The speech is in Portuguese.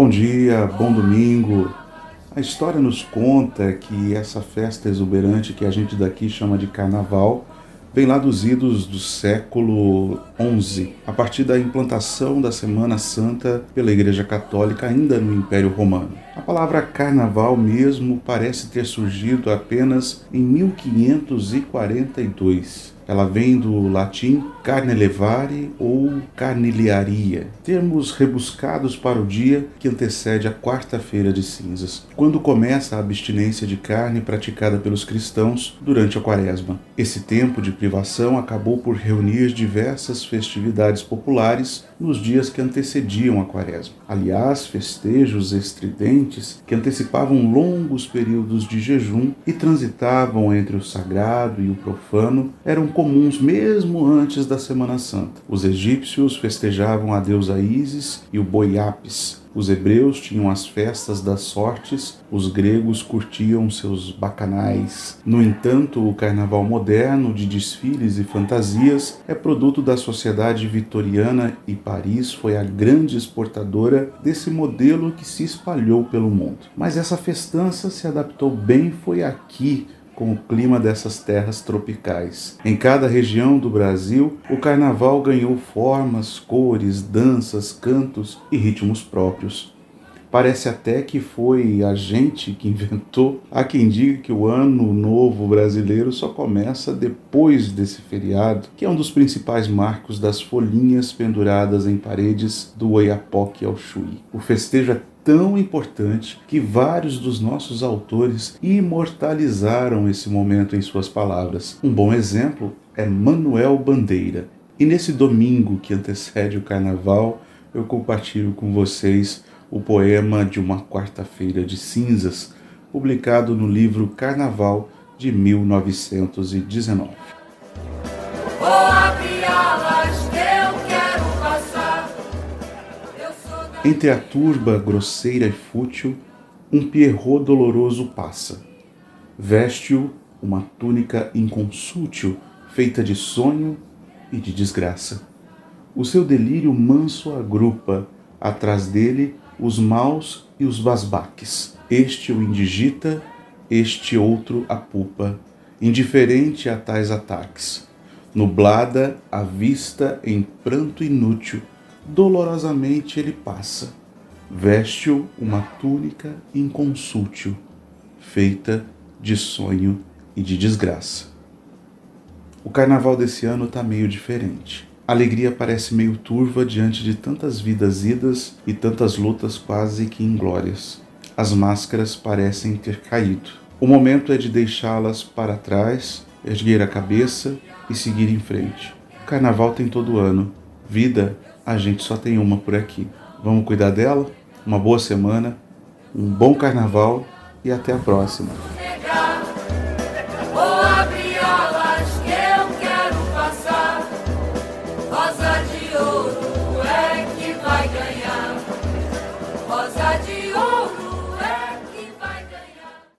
Bom dia, bom domingo. A história nos conta que essa festa exuberante que a gente daqui chama de carnaval vem lá dos idos do século XI, a partir da implantação da Semana Santa pela Igreja Católica ainda no Império Romano. A palavra carnaval mesmo parece ter surgido apenas em 1542 ela vem do latim carne levare ou carniliaria, termos rebuscados para o dia que antecede a quarta-feira de cinzas, quando começa a abstinência de carne praticada pelos cristãos durante a quaresma. Esse tempo de privação acabou por reunir diversas festividades populares nos dias que antecediam a quaresma. Aliás, festejos estridentes que antecipavam longos períodos de jejum e transitavam entre o sagrado e o profano eram comuns mesmo antes da Semana Santa. Os egípcios festejavam a deusa Ísis e o boi Apis, os hebreus tinham as festas das sortes, os gregos curtiam seus bacanais. No entanto, o carnaval moderno, de desfiles e fantasias, é produto da sociedade vitoriana e Paris foi a grande exportadora desse modelo que se espalhou pelo mundo. Mas essa festança se adaptou bem foi aqui com o clima dessas terras tropicais. Em cada região do Brasil, o carnaval ganhou formas, cores, danças, cantos e ritmos próprios. Parece até que foi a gente que inventou. Há quem diga que o ano novo brasileiro só começa depois desse feriado, que é um dos principais marcos das folhinhas penduradas em paredes do Oiapoque ao Chuí. O festejo é tão importante que vários dos nossos autores imortalizaram esse momento em suas palavras. Um bom exemplo é Manuel Bandeira. E nesse domingo que antecede o carnaval, eu compartilho com vocês o poema de uma quarta-feira de cinzas, publicado no livro Carnaval de 1919. Entre a turba grosseira e fútil, um pierrot doloroso passa. Veste-o uma túnica inconsútil, feita de sonho e de desgraça. O seu delírio manso agrupa, atrás dele, os maus e os basbaques. Este o indigita, este outro a pupa, indiferente a tais ataques. Nublada a vista em pranto inútil, dolorosamente ele passa. Veste-o uma túnica inconsútil, feita de sonho e de desgraça. O carnaval desse ano está meio diferente. A alegria parece meio turva diante de tantas vidas idas e tantas lutas quase que inglórias. As máscaras parecem ter caído. O momento é de deixá-las para trás, erguer a cabeça e seguir em frente. O carnaval tem todo ano. Vida a gente só tem uma por aqui. Vamos cuidar dela? Uma boa semana, um bom carnaval e até a próxima.